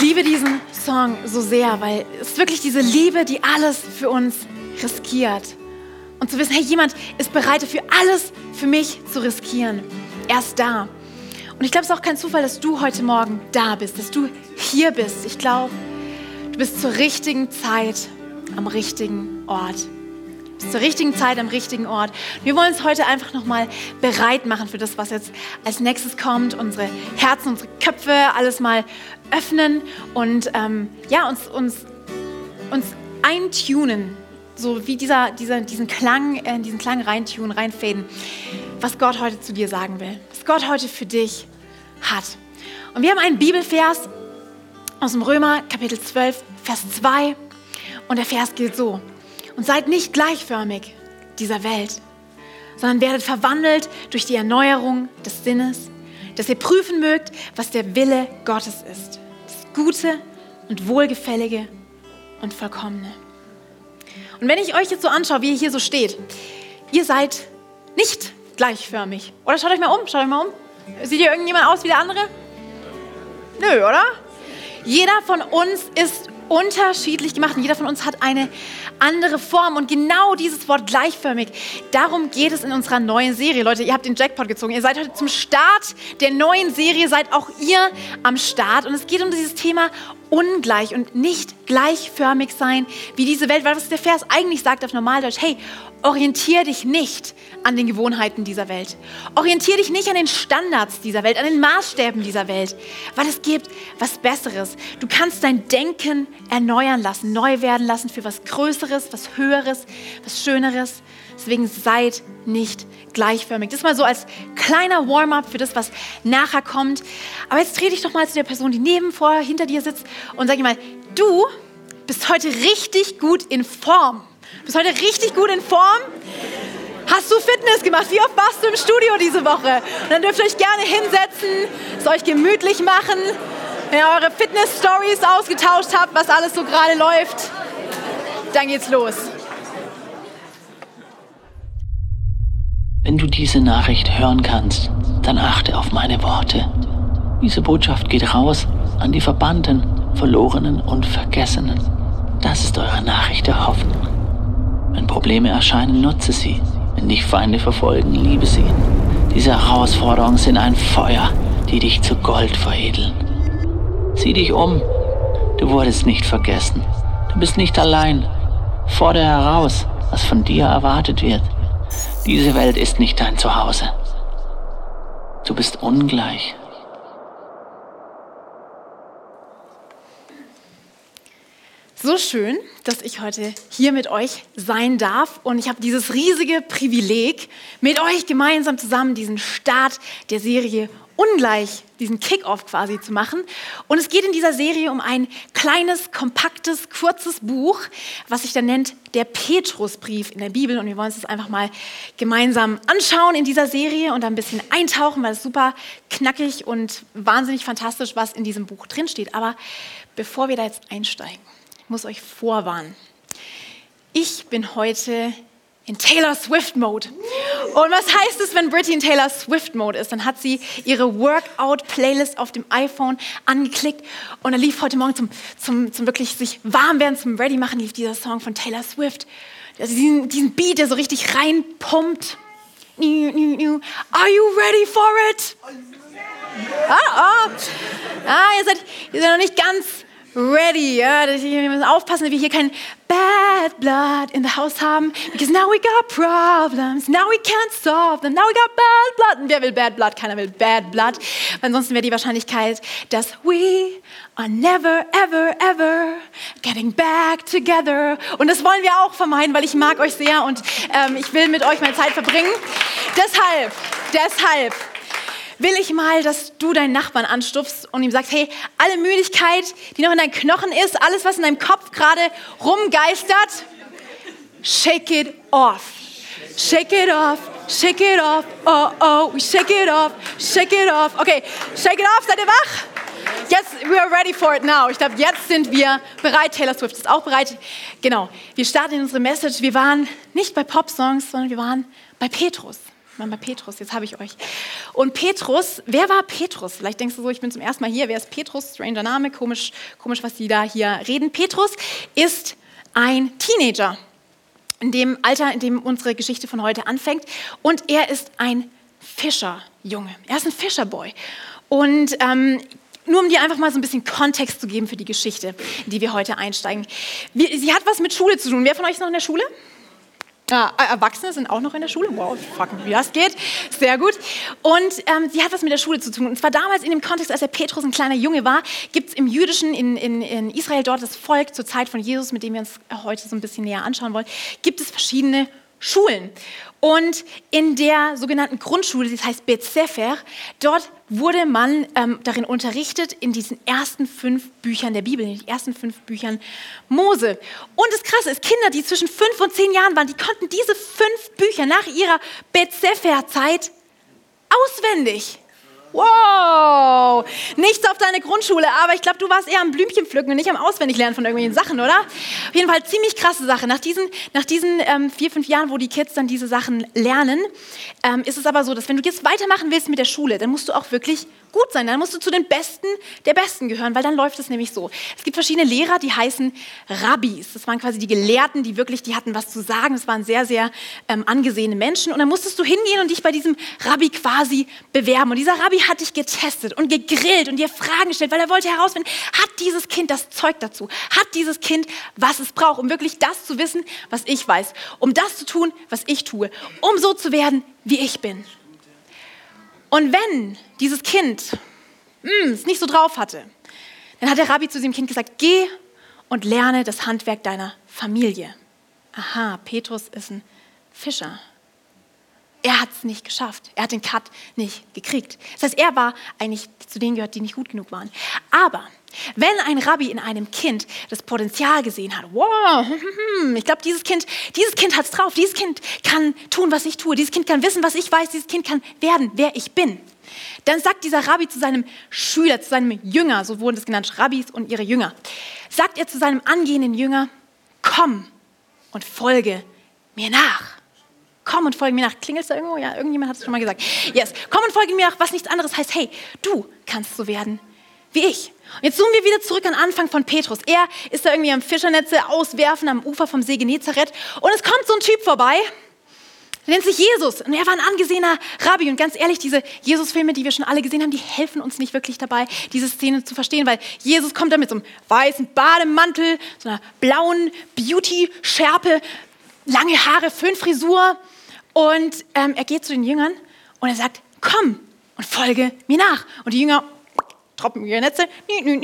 Ich liebe diesen Song so sehr, weil es wirklich diese Liebe, die alles für uns riskiert. Und zu wissen, hey, jemand ist bereit dafür, alles für mich zu riskieren. Er ist da. Und ich glaube, es ist auch kein Zufall, dass du heute Morgen da bist, dass du hier bist. Ich glaube, du bist zur richtigen Zeit am richtigen Ort. Du bist zur richtigen Zeit am richtigen Ort. Wir wollen uns heute einfach nochmal bereit machen für das, was jetzt als nächstes kommt. Unsere Herzen, unsere Köpfe, alles mal öffnen und ähm, ja, uns, uns, uns eintunen so wie dieser, dieser, diesen Klang, äh, diesen Klang reintun, reinfaden, was Gott heute zu dir sagen will, was Gott heute für dich hat. Und wir haben einen Bibelvers aus dem Römer Kapitel 12, Vers 2 und der Vers geht so. Und seid nicht gleichförmig dieser Welt, sondern werdet verwandelt durch die Erneuerung des Sinnes, dass ihr prüfen mögt, was der Wille Gottes ist. Das Gute und Wohlgefällige und Vollkommene. Und wenn ich euch jetzt so anschaue, wie ihr hier so steht, ihr seid nicht gleichförmig. Oder schaut euch mal um, schaut euch mal um. Sieht hier irgendjemand aus wie der andere? Nö, oder? Jeder von uns ist unterschiedlich gemacht und jeder von uns hat eine andere Form. Und genau dieses Wort gleichförmig, darum geht es in unserer neuen Serie. Leute, ihr habt den Jackpot gezogen. Ihr seid heute zum Start der neuen Serie, seid auch ihr am Start. Und es geht um dieses Thema ungleich und nicht gleichförmig sein wie diese Welt. Weil was der Vers eigentlich sagt auf Normaldeutsch, hey, orientier dich nicht an den Gewohnheiten dieser Welt. Orientier dich nicht an den Standards dieser Welt, an den Maßstäben dieser Welt, weil es gibt was Besseres. Du kannst dein Denken erneuern lassen, neu werden lassen für was Größeres, was Höheres, was Schöneres. Deswegen seid nicht gleichförmig. Das mal so als kleiner Warm-up für das, was nachher kommt. Aber jetzt dreh dich doch mal zu der Person, die neben vor, hinter dir sitzt und sag ihr mal, du bist heute richtig gut in Form. Du bist heute richtig gut in Form. Hast du Fitness gemacht? Wie oft warst du im Studio diese Woche? Und dann dürft ihr euch gerne hinsetzen, es euch gemütlich machen, wenn ihr eure Fitness-Stories ausgetauscht habt, was alles so gerade läuft. Dann geht's los. Wenn du diese Nachricht hören kannst, dann achte auf meine Worte. Diese Botschaft geht raus an die Verbannten, Verlorenen und Vergessenen. Das ist eure Nachricht der Hoffnung. Wenn Probleme erscheinen, nutze sie. Wenn dich Feinde verfolgen, liebe sie. Diese Herausforderungen sind ein Feuer, die dich zu Gold veredeln. Sieh dich um. Du wurdest nicht vergessen. Du bist nicht allein. Fordere heraus, was von dir erwartet wird. Diese Welt ist nicht dein Zuhause. Du bist ungleich. So schön, dass ich heute hier mit euch sein darf und ich habe dieses riesige Privileg, mit euch gemeinsam zusammen diesen Start der Serie ungleich diesen Kick-off quasi zu machen. Und es geht in dieser Serie um ein kleines, kompaktes, kurzes Buch, was sich dann nennt der Petrusbrief in der Bibel. Und wir wollen uns das einfach mal gemeinsam anschauen in dieser Serie und ein bisschen eintauchen, weil es super knackig und wahnsinnig fantastisch, was in diesem Buch drinsteht. Aber bevor wir da jetzt einsteigen, muss euch vorwarnen. Ich bin heute in Taylor Swift Mode. Und was heißt es, wenn Britty in Taylor Swift Mode ist? Dann hat sie ihre Workout-Playlist auf dem iPhone angeklickt und dann lief heute Morgen zum, zum, zum wirklich sich warm werden, zum Ready machen, lief dieser Song von Taylor Swift. Also diesen, diesen Beat, der so richtig reinpumpt. Are you ready for it? Ah, oh. ah ihr, seid, ihr seid noch nicht ganz ready. Ja? Wir müssen aufpassen, dass wir hier kein bad blood in the house haben. Because now we got problems. Now we can't solve them. Now we got bad blood. Und wer will bad blood? Keiner will bad blood. Ansonsten wäre die Wahrscheinlichkeit, dass we are never, ever, ever getting back together. Und das wollen wir auch vermeiden, weil ich mag euch sehr und ähm, ich will mit euch meine Zeit verbringen. Deshalb, deshalb will ich mal, dass du deinen Nachbarn anstupfst und ihm sagst, hey, alle Müdigkeit, die noch in deinen Knochen ist, alles, was in deinem Kopf gerade rumgeistert, shake it off. Shake it off, shake it off, oh oh, shake it off, shake it off. Okay, shake it off, seid ihr wach? Jetzt, we are ready for it now. Ich glaube, jetzt sind wir bereit. Taylor Swift ist auch bereit. Genau, wir starten in unsere Message. Wir waren nicht bei Pop-Songs, sondern wir waren bei Petrus. Mama Petrus, jetzt habe ich euch. Und Petrus, wer war Petrus? Vielleicht denkst du so, ich bin zum ersten Mal hier. Wer ist Petrus? Stranger Name, komisch, komisch, was die da hier reden. Petrus ist ein Teenager in dem Alter, in dem unsere Geschichte von heute anfängt. Und er ist ein Fischerjunge. Er ist ein Fischerboy. Und ähm, nur um dir einfach mal so ein bisschen Kontext zu geben für die Geschichte, in die wir heute einsteigen. Sie hat was mit Schule zu tun. Wer von euch ist noch in der Schule? Äh, Erwachsene sind auch noch in der Schule. Wow, fuck, wie das geht. Sehr gut. Und ähm, sie hat was mit der Schule zu tun. Und zwar damals in dem Kontext, als der Petrus ein kleiner Junge war, gibt es im Jüdischen, in, in, in Israel dort das Volk zur Zeit von Jesus, mit dem wir uns heute so ein bisschen näher anschauen wollen, gibt es verschiedene Schulen. Und in der sogenannten Grundschule, das heißt Bet Sefer, dort wurde man ähm, darin unterrichtet in diesen ersten fünf Büchern der Bibel, in den ersten fünf Büchern Mose. Und das Krasse ist, Kinder, die zwischen fünf und zehn Jahren waren, die konnten diese fünf Bücher nach ihrer Bet Sefer-Zeit auswendig. Wow, nichts auf deine Grundschule, aber ich glaube, du warst eher am Blümchen pflücken und nicht am Auswendiglernen von irgendwelchen Sachen, oder? Auf jeden Fall ziemlich krasse Sache. Nach diesen, nach diesen ähm, vier, fünf Jahren, wo die Kids dann diese Sachen lernen, ähm, ist es aber so, dass wenn du jetzt weitermachen willst mit der Schule, dann musst du auch wirklich gut sein. Dann musst du zu den Besten der Besten gehören, weil dann läuft es nämlich so. Es gibt verschiedene Lehrer, die heißen Rabbis. Das waren quasi die Gelehrten, die wirklich, die hatten was zu sagen. Das waren sehr, sehr ähm, angesehene Menschen. Und dann musstest du hingehen und dich bei diesem Rabbi quasi bewerben. Und dieser Rabbi hat dich getestet und gegrillt und dir Fragen gestellt, weil er wollte herausfinden, hat dieses Kind das Zeug dazu? Hat dieses Kind, was es braucht, um wirklich das zu wissen, was ich weiß? Um das zu tun, was ich tue? Um so zu werden, wie ich bin. Und wenn dieses Kind mm, es nicht so drauf hatte, dann hat der Rabbi zu diesem Kind gesagt, geh und lerne das Handwerk deiner Familie. Aha, Petrus ist ein Fischer. Er hat es nicht geschafft. Er hat den Cut nicht gekriegt. Das heißt, er war eigentlich zu denen gehört, die nicht gut genug waren. Aber wenn ein Rabbi in einem Kind das Potenzial gesehen hat, wow, ich glaube, dieses Kind, dieses Kind hat es drauf, dieses Kind kann tun, was ich tue, dieses Kind kann wissen, was ich weiß, dieses Kind kann werden, wer ich bin. Dann sagt dieser Rabbi zu seinem Schüler, zu seinem Jünger, so wurden das genannt, Rabbis und ihre Jünger, sagt er zu seinem angehenden Jünger, komm und folge mir nach. Komm und folge mir nach. Klingelst da irgendwo? Ja, irgendjemand hat es schon mal gesagt. Yes, komm und folge mir nach, was nichts anderes heißt, hey, du kannst so werden wie ich. Und jetzt zoomen wir wieder zurück an den Anfang von Petrus. Er ist da irgendwie am Fischernetze auswerfen am Ufer vom See Genezareth und es kommt so ein Typ vorbei, der nennt sich Jesus und er war ein angesehener Rabbi. Und ganz ehrlich, diese Jesus-Filme, die wir schon alle gesehen haben, die helfen uns nicht wirklich dabei, diese Szene zu verstehen, weil Jesus kommt da mit so einem weißen Bademantel, so einer blauen Beauty-Schärpe, lange Haare, Föhnfrisur und ähm, er geht zu den Jüngern und er sagt, komm und folge mir nach. Und die Jünger, troppen ihre Netze. Und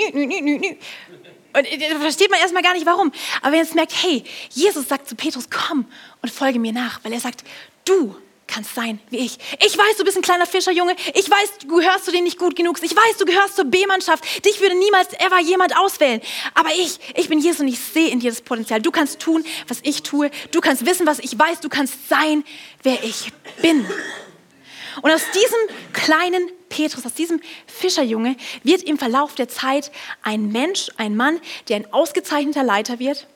äh, da versteht man erstmal gar nicht, warum. Aber wenn ihr jetzt merkt, hey, Jesus sagt zu Petrus, komm und folge mir nach, weil er sagt, du kannst sein wie ich. Ich weiß, du bist ein kleiner Fischerjunge. Ich weiß, du gehörst zu denen nicht gut genug. Ich weiß, du gehörst zur B-Mannschaft. Dich würde niemals ever jemand auswählen. Aber ich, ich bin Jesus und ich sehe in dir das Potenzial. Du kannst tun, was ich tue. Du kannst wissen, was ich weiß. Du kannst sein, wer ich bin. Und aus diesem kleinen Petrus, aus diesem Fischerjunge, wird im Verlauf der Zeit ein Mensch, ein Mann, der ein ausgezeichneter Leiter wird,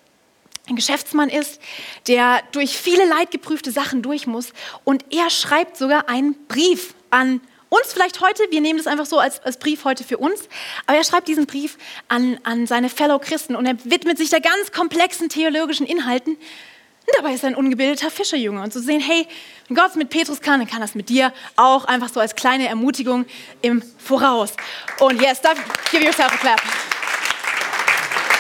ein Geschäftsmann ist, der durch viele leidgeprüfte Sachen durch muss. Und er schreibt sogar einen Brief an uns vielleicht heute, wir nehmen das einfach so als, als Brief heute für uns, aber er schreibt diesen Brief an, an seine Fellow Christen und er widmet sich da ganz komplexen theologischen Inhalten, und dabei ist er ein ungebildeter Fischerjunge. Und zu sehen, hey, wenn Gott es mit Petrus kann, dann kann es mit dir auch einfach so als kleine Ermutigung im Voraus. Und yes, give yourself a clap.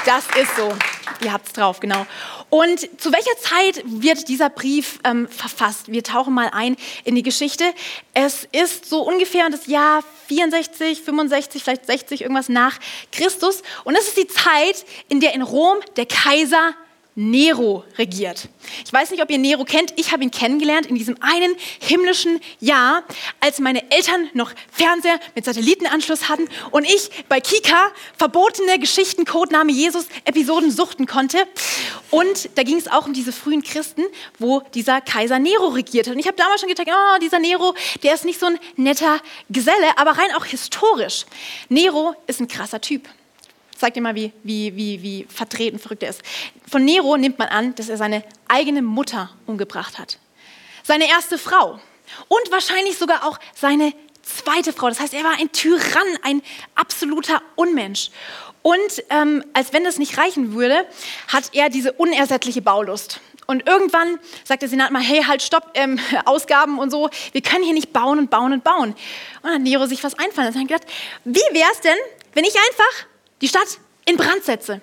Das ist so. Ihr habt es drauf, genau. Und zu welcher Zeit wird dieser Brief ähm, verfasst? Wir tauchen mal ein in die Geschichte. Es ist so ungefähr das Jahr 64, 65, vielleicht 60, irgendwas nach Christus. Und es ist die Zeit, in der in Rom der Kaiser Nero regiert. Ich weiß nicht, ob ihr Nero kennt. Ich habe ihn kennengelernt in diesem einen himmlischen Jahr, als meine Eltern noch Fernseher mit Satellitenanschluss hatten und ich bei Kika verbotene Geschichten, Codename Jesus, Episoden suchten konnte. Und da ging es auch um diese frühen Christen, wo dieser Kaiser Nero regiert hat. Und ich habe damals schon gedacht, oh, dieser Nero, der ist nicht so ein netter Geselle, aber rein auch historisch. Nero ist ein krasser Typ zeig dir mal, wie, wie, wie, wie vertreten, verrückt er ist. Von Nero nimmt man an, dass er seine eigene Mutter umgebracht hat. Seine erste Frau, Und wahrscheinlich sogar auch seine zweite Frau. Das heißt, er war ein Tyrann, ein absoluter Unmensch. Und ähm, als wenn das nicht reichen würde, hat er diese unersättliche Baulust. Und irgendwann sagt der Senat mal, hey, halt, stopp, ähm, Ausgaben und so, wir können hier nicht bauen und bauen und bauen. Und dann hat Nero sich was einfallen lassen. Er hat gedacht, wie wäre es denn, wenn ich einfach die Stadt in Brand setze?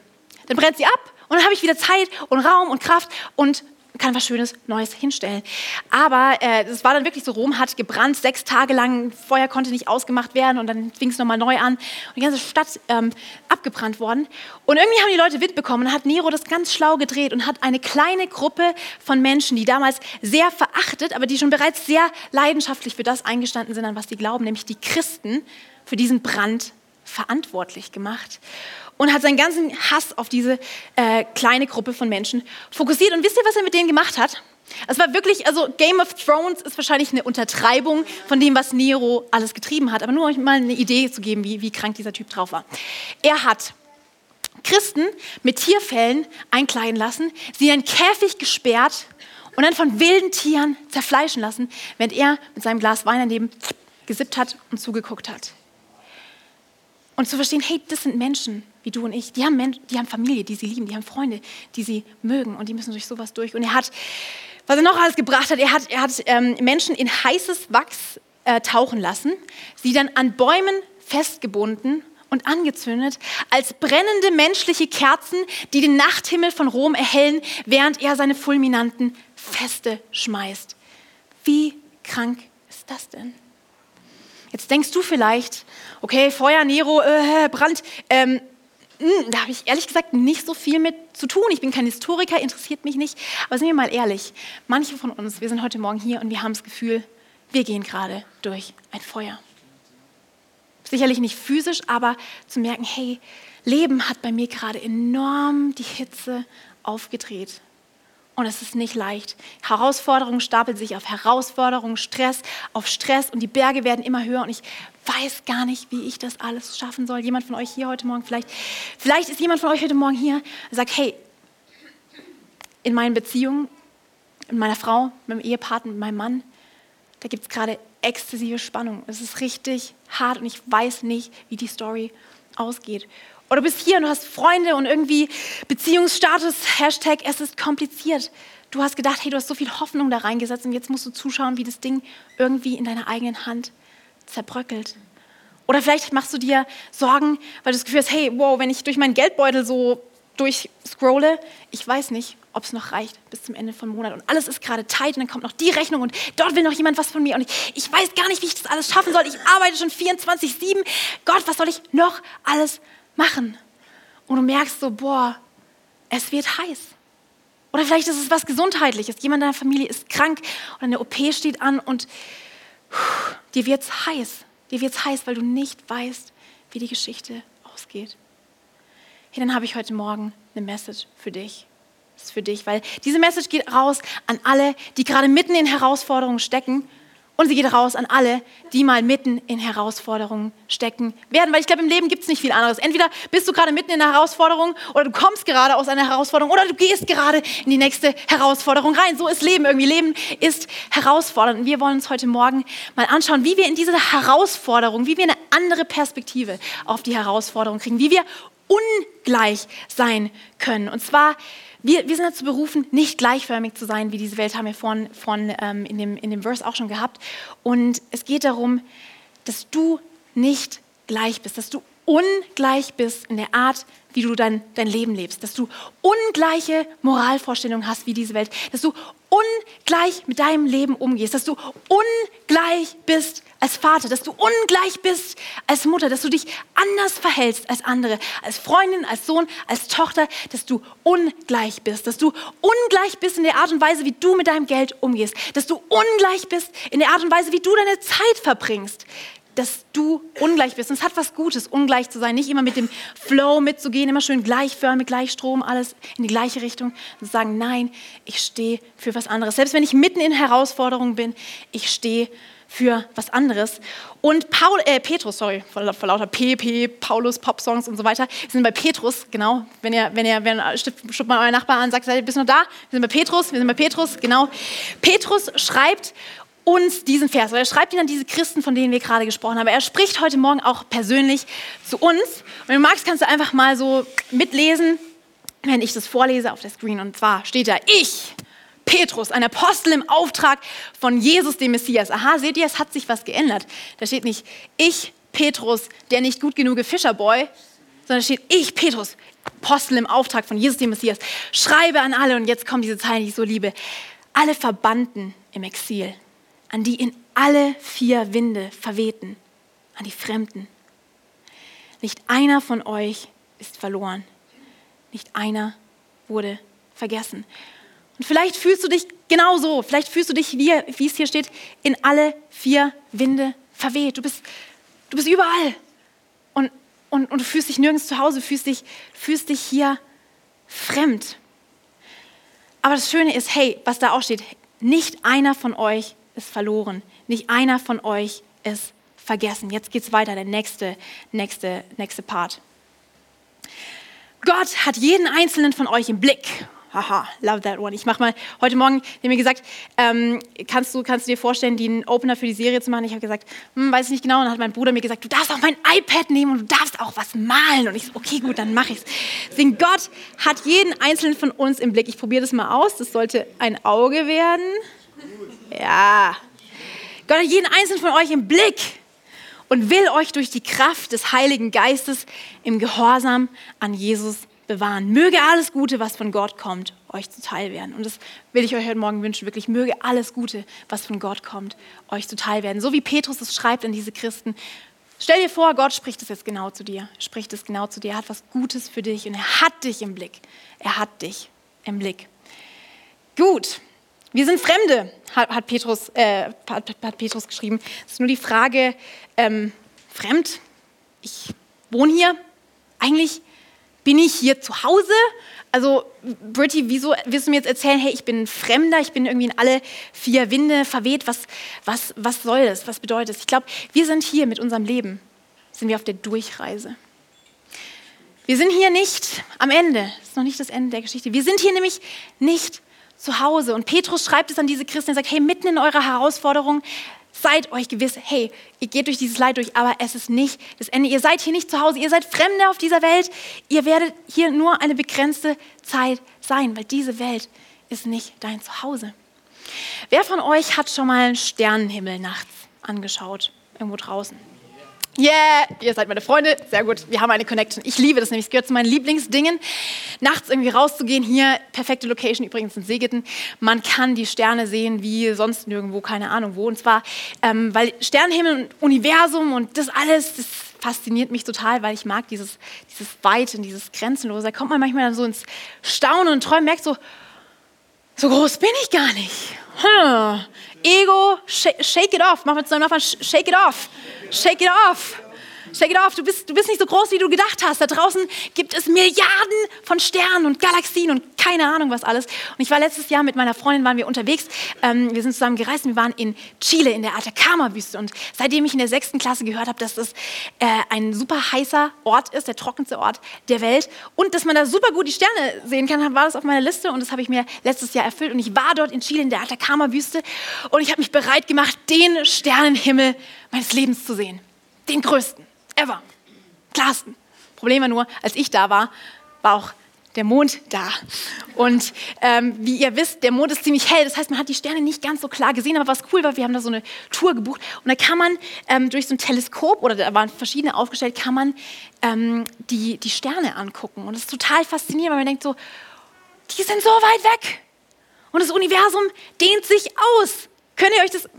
Dann brennt sie ab und dann habe ich wieder Zeit und Raum und Kraft und kann was Schönes Neues hinstellen. Aber äh, es war dann wirklich so, Rom hat gebrannt, sechs Tage lang, Feuer konnte nicht ausgemacht werden und dann fing es nochmal neu an und die ganze Stadt ähm, abgebrannt worden. Und irgendwie haben die Leute Wind bekommen und hat Nero das ganz schlau gedreht und hat eine kleine Gruppe von Menschen, die damals sehr verachtet, aber die schon bereits sehr leidenschaftlich für das eingestanden sind, an was sie glauben, nämlich die Christen, für diesen Brand verantwortlich gemacht und hat seinen ganzen Hass auf diese äh, kleine Gruppe von Menschen fokussiert. Und wisst ihr, was er mit denen gemacht hat? Es war wirklich, also Game of Thrones ist wahrscheinlich eine Untertreibung von dem, was Nero alles getrieben hat. Aber nur euch mal eine Idee zu geben, wie, wie krank dieser Typ drauf war. Er hat Christen mit Tierfällen einkleiden lassen, sie in einen Käfig gesperrt und dann von wilden Tieren zerfleischen lassen, während er mit seinem Glas Wein daneben gesippt hat und zugeguckt hat. Und zu verstehen, hey, das sind Menschen wie du und ich. Die haben, Men die haben Familie, die sie lieben, die haben Freunde, die sie mögen und die müssen durch sowas durch. Und er hat, was er noch alles gebracht hat, er hat, er hat ähm, Menschen in heißes Wachs äh, tauchen lassen, sie dann an Bäumen festgebunden und angezündet als brennende menschliche Kerzen, die den Nachthimmel von Rom erhellen, während er seine fulminanten Feste schmeißt. Wie krank ist das denn? Jetzt denkst du vielleicht, okay, Feuer, Nero, äh, Brand, ähm, hm, da habe ich ehrlich gesagt nicht so viel mit zu tun. Ich bin kein Historiker, interessiert mich nicht. Aber sind wir mal ehrlich, manche von uns, wir sind heute Morgen hier und wir haben das Gefühl, wir gehen gerade durch ein Feuer. Sicherlich nicht physisch, aber zu merken, hey, Leben hat bei mir gerade enorm die Hitze aufgedreht. Und es ist nicht leicht. Herausforderungen stapeln sich auf Herausforderungen, Stress auf Stress und die Berge werden immer höher und ich weiß gar nicht, wie ich das alles schaffen soll. Jemand von euch hier heute Morgen, vielleicht, vielleicht ist jemand von euch heute Morgen hier und sagt, hey, in meinen Beziehungen, mit meiner Frau, mit meinem Ehepartner, mit meinem Mann, da gibt es gerade exzessive Spannung. Es ist richtig hart und ich weiß nicht, wie die Story ausgeht. Oder du bist hier und du hast Freunde und irgendwie Beziehungsstatus, Hashtag, es ist kompliziert. Du hast gedacht, hey, du hast so viel Hoffnung da reingesetzt und jetzt musst du zuschauen, wie das Ding irgendwie in deiner eigenen Hand zerbröckelt. Oder vielleicht machst du dir Sorgen, weil du das Gefühl hast, hey, wow, wenn ich durch meinen Geldbeutel so durchscrolle, ich weiß nicht, ob es noch reicht bis zum Ende vom Monat. Und alles ist gerade tight und dann kommt noch die Rechnung und dort will noch jemand was von mir und ich, ich weiß gar nicht, wie ich das alles schaffen soll. Ich arbeite schon 24-7. Gott, was soll ich noch alles machen. Und du merkst so, boah, es wird heiß. Oder vielleicht ist es was Gesundheitliches. Jemand in deiner Familie ist krank oder eine OP steht an und puh, dir wird es heiß. Dir wird es heiß, weil du nicht weißt, wie die Geschichte ausgeht. Hey, dann habe ich heute Morgen eine Message für dich. Das ist für dich, weil diese Message geht raus an alle, die gerade mitten in Herausforderungen stecken und sie geht raus an alle, die mal mitten in Herausforderungen stecken werden. Weil ich glaube, im Leben gibt es nicht viel anderes. Entweder bist du gerade mitten in einer Herausforderung oder du kommst gerade aus einer Herausforderung oder du gehst gerade in die nächste Herausforderung rein. So ist Leben irgendwie. Leben ist herausfordernd. Und wir wollen uns heute Morgen mal anschauen, wie wir in diese Herausforderung, wie wir eine andere Perspektive auf die Herausforderung kriegen, wie wir ungleich sein können. Und zwar wir, wir sind dazu berufen, nicht gleichförmig zu sein, wie diese Welt haben wir vorhin, vorhin ähm, in, dem, in dem Verse auch schon gehabt. Und es geht darum, dass du nicht gleich bist, dass du ungleich bist in der Art, wie du dein, dein Leben lebst, dass du ungleiche Moralvorstellungen hast wie diese Welt, dass du ungleich mit deinem Leben umgehst, dass du ungleich bist als Vater, dass du ungleich bist als Mutter, dass du dich anders verhältst als andere, als Freundin, als Sohn, als Tochter, dass du ungleich bist, dass du ungleich bist in der Art und Weise, wie du mit deinem Geld umgehst, dass du ungleich bist in der Art und Weise, wie du deine Zeit verbringst, dass du ungleich bist. Und es hat was Gutes, ungleich zu sein, nicht immer mit dem Flow mitzugehen, immer schön gleichförmig, gleich Strom, alles in die gleiche Richtung und zu sagen, nein, ich stehe für was anderes. Selbst wenn ich mitten in Herausforderungen bin, ich stehe für was anderes. Und Paul, äh, Petrus, sorry, vor, vor lauter PP, Paulus, Pop-Songs und so weiter. Wir sind bei Petrus, genau. Wenn ihr, wenn ihr, wenn, stimmt mal euer Nachbar an sagt, bist du noch da? Wir sind bei Petrus, wir sind bei Petrus, genau. Petrus schreibt uns diesen Vers, er schreibt ihn an diese Christen, von denen wir gerade gesprochen haben. Er spricht heute Morgen auch persönlich zu uns. Und wenn du magst, kannst du einfach mal so mitlesen, wenn ich das vorlese auf der Screen. Und zwar steht da, ich, Petrus, ein Apostel im Auftrag von Jesus, dem Messias. Aha, seht ihr, es hat sich was geändert. Da steht nicht, ich, Petrus, der nicht gut genug Fischerboy, sondern steht, ich, Petrus, Apostel im Auftrag von Jesus, dem Messias, schreibe an alle, und jetzt kommen diese Zeilen, die ich so liebe, alle Verbannten im Exil, an die in alle vier Winde verwehten, an die Fremden. Nicht einer von euch ist verloren, nicht einer wurde vergessen. Und vielleicht fühlst du dich genauso, vielleicht fühlst du dich, wie, wie es hier steht, in alle vier Winde verweht. Du bist, du bist überall und, und, und du fühlst dich nirgends zu Hause, fühlst dich, fühlst dich hier fremd. Aber das Schöne ist, hey, was da auch steht, nicht einer von euch ist verloren, nicht einer von euch ist vergessen. Jetzt geht es weiter, der nächste, nächste, nächste Part. Gott hat jeden einzelnen von euch im Blick. Haha, love that one. Ich mache mal heute Morgen, die mir gesagt, ähm, kannst, du, kannst du dir vorstellen, den Opener für die Serie zu machen? Ich habe gesagt, hm, weiß ich nicht genau. Und dann hat mein Bruder mir gesagt, du darfst auch mein iPad nehmen und du darfst auch was malen. Und ich so, okay, gut, dann mache ich es. Deswegen, Gott hat jeden einzelnen von uns im Blick. Ich probiere das mal aus. Das sollte ein Auge werden. Ja. Gott hat jeden einzelnen von euch im Blick und will euch durch die Kraft des Heiligen Geistes im Gehorsam an Jesus bewahren. Möge alles Gute, was von Gott kommt, euch zuteil werden. Und das will ich euch heute Morgen wünschen, wirklich möge alles Gute, was von Gott kommt, euch zuteil werden. So wie Petrus es schreibt an diese Christen. Stell dir vor, Gott spricht es jetzt genau zu dir, spricht es genau zu dir, er hat was Gutes für dich und er hat dich im Blick. Er hat dich im Blick. Gut, wir sind Fremde, hat, hat Petrus, äh, hat, hat, Petrus geschrieben. Es ist nur die Frage, ähm, fremd, ich wohne hier, eigentlich bin ich hier zu Hause? Also, Britty, wieso willst du mir jetzt erzählen, hey, ich bin ein Fremder, ich bin irgendwie in alle vier Winde verweht? Was, was, was soll das? Was bedeutet das? Ich glaube, wir sind hier mit unserem Leben, sind wir auf der Durchreise. Wir sind hier nicht am Ende, das ist noch nicht das Ende der Geschichte. Wir sind hier nämlich nicht zu Hause. Und Petrus schreibt es an diese Christen, er sagt, hey, mitten in eurer Herausforderung seid euch gewiss, hey, ihr geht durch dieses Leid durch, aber es ist nicht das Ende. Ihr seid hier nicht zu Hause, ihr seid Fremde auf dieser Welt. Ihr werdet hier nur eine begrenzte Zeit sein, weil diese Welt ist nicht dein Zuhause. Wer von euch hat schon mal einen Sternenhimmel nachts angeschaut, irgendwo draußen? Yeah, ihr seid meine Freunde. Sehr gut, wir haben eine Connection. Ich liebe das nämlich. Es gehört zu meinen Lieblingsdingen, nachts irgendwie rauszugehen. Hier, perfekte Location übrigens in Segeten. Man kann die Sterne sehen wie sonst nirgendwo, keine Ahnung wo. Und zwar, ähm, weil Sternenhimmel und Universum und das alles, das fasziniert mich total, weil ich mag dieses, dieses Weite und dieses Grenzenlose. Da kommt man manchmal dann so ins Staunen und Träumen, merkt so, so groß bin ich gar nicht. Hm. Ego, shake it off. Mach mal zusammen nochmal, shake it off. Shake it off. Shake it off. Du bist, du bist nicht so groß, wie du gedacht hast. Da draußen gibt es Milliarden von Sternen und Galaxien und keine Ahnung was alles. Und ich war letztes Jahr mit meiner Freundin, waren wir unterwegs. Ähm, wir sind zusammen gereist und wir waren in Chile, in der Atacama-Wüste. Und seitdem ich in der sechsten Klasse gehört habe, dass das äh, ein super heißer Ort ist, der trockenste Ort der Welt und dass man da super gut die Sterne sehen kann, war das auf meiner Liste und das habe ich mir letztes Jahr erfüllt. Und ich war dort in Chile, in der Atacama-Wüste und ich habe mich bereit gemacht, den Sternenhimmel meines Lebens zu sehen. Den größten, ever, klarsten. Problem war nur, als ich da war, war auch der Mond da. Und ähm, wie ihr wisst, der Mond ist ziemlich hell. Das heißt, man hat die Sterne nicht ganz so klar gesehen. Aber was cool war, wir haben da so eine Tour gebucht. Und da kann man ähm, durch so ein Teleskop, oder da waren verschiedene aufgestellt, kann man ähm, die, die Sterne angucken. Und das ist total faszinierend, weil man denkt so, die sind so weit weg. Und das Universum dehnt sich aus. Könnt ihr euch das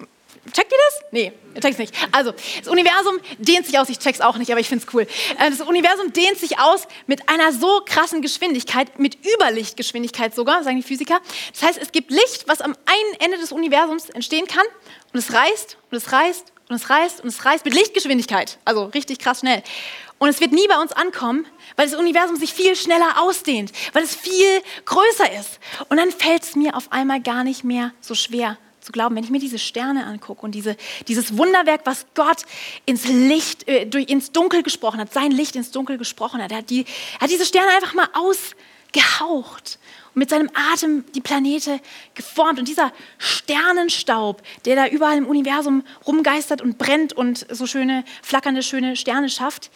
Checkt ihr das? Nee, ihr checkt es nicht. Also, das Universum dehnt sich aus, ich check's auch nicht, aber ich finde es cool. Äh, das Universum dehnt sich aus mit einer so krassen Geschwindigkeit, mit Überlichtgeschwindigkeit sogar, sagen die Physiker. Das heißt, es gibt Licht, was am einen Ende des Universums entstehen kann und es reißt und es reißt und es reißt und es reißt mit Lichtgeschwindigkeit. Also richtig krass schnell. Und es wird nie bei uns ankommen, weil das Universum sich viel schneller ausdehnt, weil es viel größer ist. Und dann fällt es mir auf einmal gar nicht mehr so schwer, zu glauben, wenn ich mir diese Sterne angucke und diese, dieses Wunderwerk, was Gott ins Licht, äh, durch, ins Dunkel gesprochen hat, sein Licht ins Dunkel gesprochen hat, er hat, die, er hat diese Sterne einfach mal aus gehaucht und mit seinem Atem die Planete geformt. Und dieser Sternenstaub, der da überall im Universum rumgeistert und brennt und so schöne, flackernde, schöne Sterne schafft,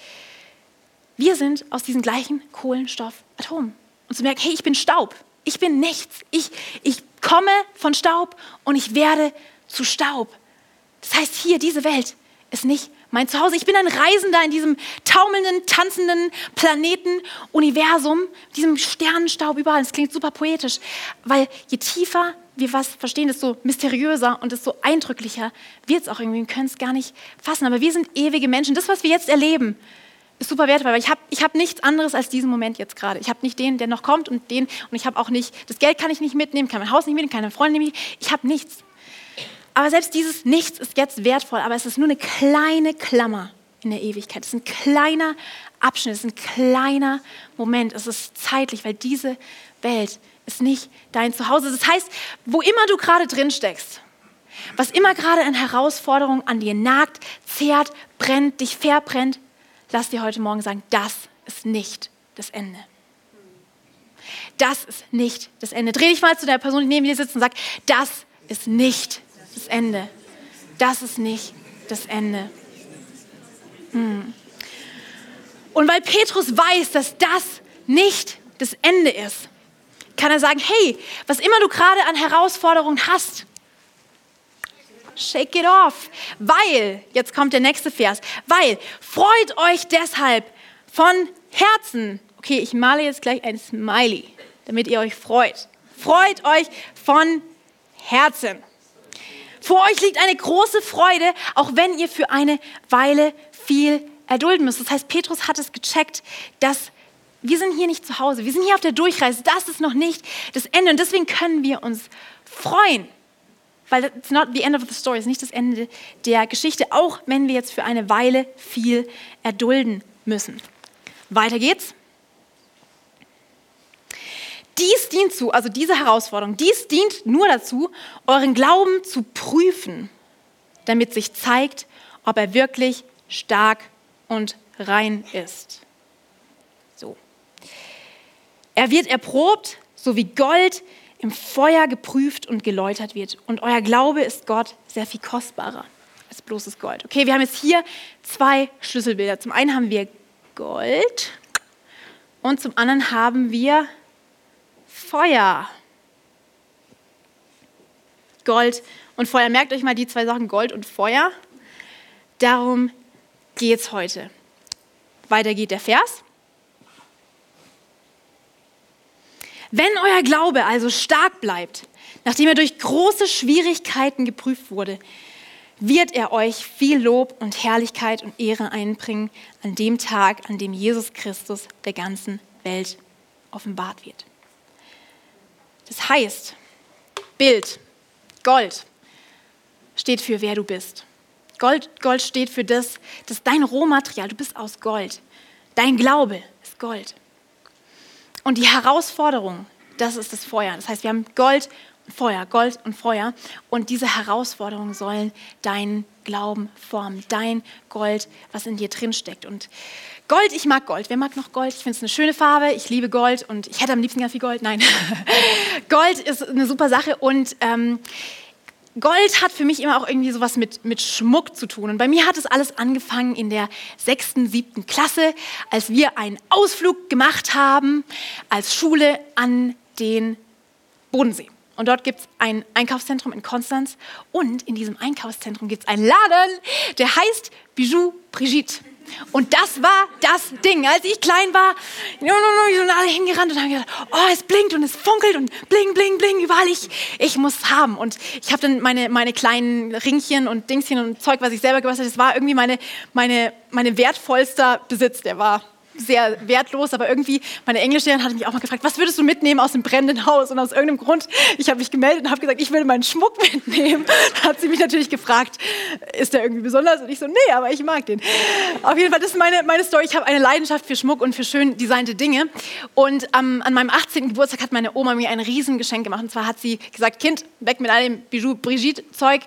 wir sind aus diesen gleichen Kohlenstoffatomen. Und zu merken, hey, ich bin Staub, ich bin nichts, ich, ich komme von Staub und ich werde zu Staub. Das heißt, hier, diese Welt ist nicht mein Zuhause. Ich bin ein Reisender in diesem taumelnden, tanzenden Planeten-Universum, diesem Sternenstaub überall. Das klingt super poetisch, weil je tiefer wir was verstehen, desto mysteriöser und desto eindrücklicher wird es auch irgendwie. Wir können es gar nicht fassen. Aber wir sind ewige Menschen. Das, was wir jetzt erleben, ist super wertvoll, weil ich habe ich hab nichts anderes als diesen Moment jetzt gerade. Ich habe nicht den, der noch kommt und den und ich habe auch nicht, das Geld kann ich nicht mitnehmen, kann mein Haus nicht mitnehmen, keine Freunde mitnehmen. Ich habe nichts. Aber selbst dieses Nichts ist jetzt wertvoll, aber es ist nur eine kleine Klammer in der Ewigkeit. Es ist ein kleiner Abschnitt, es ist ein kleiner Moment, es ist zeitlich, weil diese Welt ist nicht dein Zuhause. Das heißt, wo immer du gerade drin steckst, was immer gerade an Herausforderungen an dir nagt, zehrt, brennt, dich verbrennt, lass dir heute Morgen sagen, das ist nicht das Ende. Das ist nicht das Ende. Dreh dich mal zu der Person, die neben dir sitzt und sag, das ist nicht das Ende. Das ist nicht das Ende. Hm. Und weil Petrus weiß, dass das nicht das Ende ist, kann er sagen, hey, was immer du gerade an Herausforderungen hast, shake it off. Weil, jetzt kommt der nächste Vers, weil, freut euch deshalb von Herzen. Okay, ich male jetzt gleich ein Smiley, damit ihr euch freut. Freut euch von Herzen. Vor euch liegt eine große Freude, auch wenn ihr für eine Weile viel erdulden müsst. Das heißt, Petrus hat es gecheckt, dass wir sind hier nicht zu Hause, wir sind hier auf der Durchreise. Das ist noch nicht das Ende und deswegen können wir uns freuen. Weil it's not the end of the story, ist nicht das Ende der Geschichte, auch wenn wir jetzt für eine Weile viel erdulden müssen. Weiter geht's. Dies dient zu, also diese Herausforderung, dies dient nur dazu, euren Glauben zu prüfen, damit sich zeigt, ob er wirklich stark und rein ist. So. Er wird erprobt, so wie Gold im Feuer geprüft und geläutert wird. Und euer Glaube ist Gott sehr viel kostbarer als bloßes Gold. Okay, wir haben jetzt hier zwei Schlüsselbilder. Zum einen haben wir Gold und zum anderen haben wir Feuer. Gold und Feuer. Merkt euch mal die zwei Sachen, Gold und Feuer. Darum geht es heute. Weiter geht der Vers. Wenn euer Glaube also stark bleibt, nachdem er durch große Schwierigkeiten geprüft wurde, wird er euch viel Lob und Herrlichkeit und Ehre einbringen an dem Tag, an dem Jesus Christus der ganzen Welt offenbart wird. Das heißt, Bild, Gold steht für wer du bist. Gold, Gold steht für das, das dein Rohmaterial, du bist aus Gold. Dein Glaube ist Gold. Und die Herausforderung, das ist das Feuer. Das heißt, wir haben Gold und Feuer, Gold und Feuer. Und diese Herausforderungen sollen deinen Glauben formen. Dein Gold, was in dir drin steckt. Und Gold, ich mag Gold. Wer mag noch Gold? Ich finde es eine schöne Farbe. Ich liebe Gold und ich hätte am liebsten ganz viel Gold. Nein. Gold ist eine super Sache und ähm, Gold hat für mich immer auch irgendwie sowas mit, mit Schmuck zu tun. Und bei mir hat es alles angefangen in der sechsten, siebten Klasse, als wir einen Ausflug gemacht haben als Schule an den Bodensee. Und dort gibt es ein Einkaufszentrum in Konstanz. Und in diesem Einkaufszentrum gibt es einen Laden, der heißt Bijou Brigitte. Und das war das Ding. Als ich klein war, sind alle hingerannt und haben gesagt, oh, es blinkt und es funkelt und bling, bling, bling, überall. Ich, ich muss es haben. Und ich habe dann meine, meine kleinen Ringchen und Dingschen und Zeug, was ich selber gebastelt habe, das war irgendwie meine, meine, meine wertvollster Besitz. Der war sehr wertlos, aber irgendwie, meine Englischlehrerin hatte mich auch mal gefragt, was würdest du mitnehmen aus dem brennenden Haus? Und aus irgendeinem Grund, ich habe mich gemeldet und habe gesagt, ich würde meinen Schmuck mitnehmen. Da hat sie mich natürlich gefragt, ist der irgendwie besonders? Und ich so, nee, aber ich mag den. Auf jeden Fall, das ist meine, meine Story. Ich habe eine Leidenschaft für Schmuck und für schön designte Dinge. Und ähm, an meinem 18. Geburtstag hat meine Oma mir ein Riesengeschenk gemacht. Und zwar hat sie gesagt, Kind, weg mit all dem Bijou Brigitte-Zeug.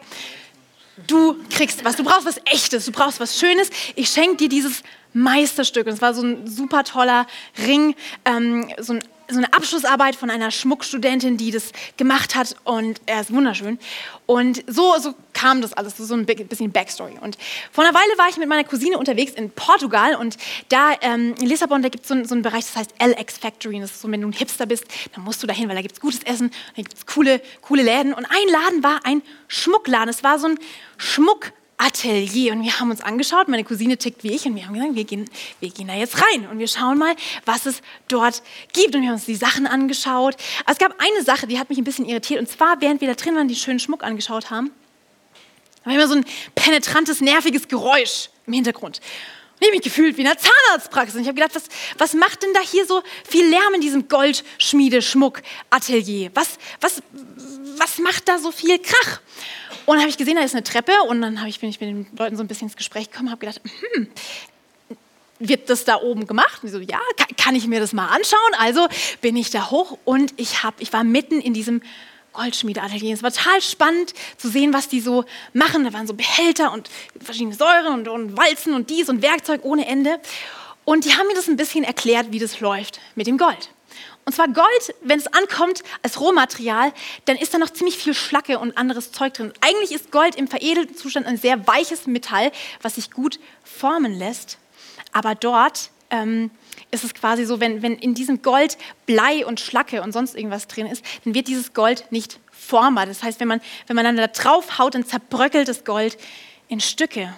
Du kriegst was, du brauchst was Echtes, du brauchst was Schönes. Ich schenke dir dieses Meisterstück. Und es war so ein super toller Ring, ähm, so ein so eine Abschlussarbeit von einer Schmuckstudentin, die das gemacht hat und er ist wunderschön. Und so, so kam das alles, so ein bisschen Backstory. Und vor einer Weile war ich mit meiner Cousine unterwegs in Portugal und da ähm, in Lissabon, da gibt es so, so, einen Bereich, das heißt LX Factory. Und das ist so, wenn du ein Hipster bist, dann musst du dahin, weil da gibt es gutes Essen, da gibt es coole, coole Läden. Und ein Laden war ein Schmuckladen. Es war so ein Schmuck Atelier. Und wir haben uns angeschaut, meine Cousine tickt wie ich, und wir haben gesagt, wir gehen, wir gehen da jetzt rein und wir schauen mal, was es dort gibt. Und wir haben uns die Sachen angeschaut. Aber es gab eine Sache, die hat mich ein bisschen irritiert. Und zwar, während wir da drin waren, die schönen Schmuck angeschaut haben, war immer so ein penetrantes, nerviges Geräusch im Hintergrund. Und ich habe mich gefühlt wie in einer Zahnarztpraxis. Und ich habe gedacht, was, was macht denn da hier so viel Lärm in diesem Goldschmiede-Schmuck-Atelier? Was, was, was macht da so viel Krach? Und dann habe ich gesehen, da ist eine Treppe und dann ich, bin ich mit den Leuten so ein bisschen ins Gespräch gekommen und habe gedacht, hm, wird das da oben gemacht? Und so, ja, kann, kann, ich mir das mal anschauen? Also bin ich da hoch und ich, hab, ich war mitten in diesem Goldschmiedeatelier. Es war total spannend zu sehen, was die so machen. Da waren so Behälter und verschiedene Säuren und, und Walzen und dies und Werkzeug ohne Ende. Und die haben mir das ein bisschen erklärt, wie das läuft mit dem Gold. Und zwar Gold, wenn es ankommt als Rohmaterial, dann ist da noch ziemlich viel Schlacke und anderes Zeug drin. Eigentlich ist Gold im veredelten Zustand ein sehr weiches Metall, was sich gut formen lässt. Aber dort ähm, ist es quasi so, wenn, wenn in diesem Gold Blei und Schlacke und sonst irgendwas drin ist, dann wird dieses Gold nicht formbar. Das heißt, wenn man, wenn man dann da drauf haut, dann zerbröckelt das Gold in Stücke.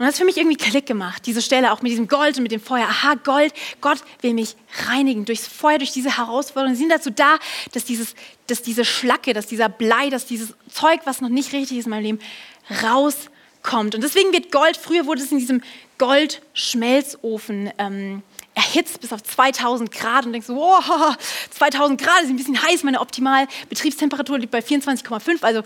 Und das hat für mich irgendwie Klick gemacht, diese Stelle auch mit diesem Gold und mit dem Feuer. Aha, Gold, Gott will mich reinigen durchs Feuer, durch diese Herausforderungen. Sie sind dazu da, dass, dieses, dass diese Schlacke, dass dieser Blei, dass dieses Zeug, was noch nicht richtig ist in meinem Leben, rauskommt. Und deswegen wird Gold, früher wurde es in diesem Goldschmelzofen ähm, erhitzt bis auf 2000 Grad und denkst so, wow, 2000 Grad ist ein bisschen heiß, meine optimale Betriebstemperatur liegt bei 24,5, also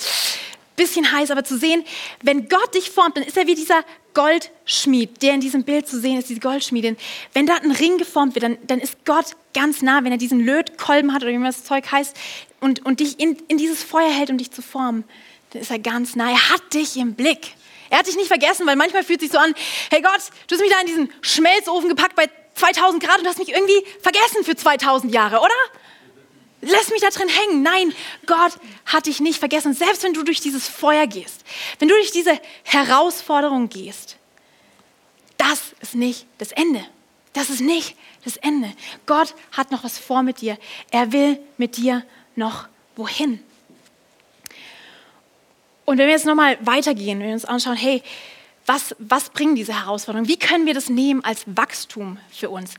bisschen heiß, aber zu sehen, wenn Gott dich formt, dann ist er wie dieser Goldschmied, der in diesem Bild zu sehen ist, diese Goldschmiedin. Wenn da ein Ring geformt wird, dann, dann ist Gott ganz nah, wenn er diesen Lötkolben hat oder wie das Zeug heißt und, und dich in, in dieses Feuer hält, um dich zu formen, dann ist er ganz nah. Er hat dich im Blick. Er hat dich nicht vergessen, weil manchmal fühlt es sich so an, hey Gott, du hast mich da in diesen Schmelzofen gepackt bei 2000 Grad und hast mich irgendwie vergessen für 2000 Jahre, oder? Lass mich da drin hängen. Nein, Gott hat dich nicht vergessen. Selbst wenn du durch dieses Feuer gehst, wenn du durch diese Herausforderung gehst, das ist nicht das Ende. Das ist nicht das Ende. Gott hat noch was vor mit dir. Er will mit dir noch wohin. Und wenn wir jetzt nochmal weitergehen, wenn wir uns anschauen, hey, was, was bringen diese Herausforderungen? Wie können wir das nehmen als Wachstum für uns?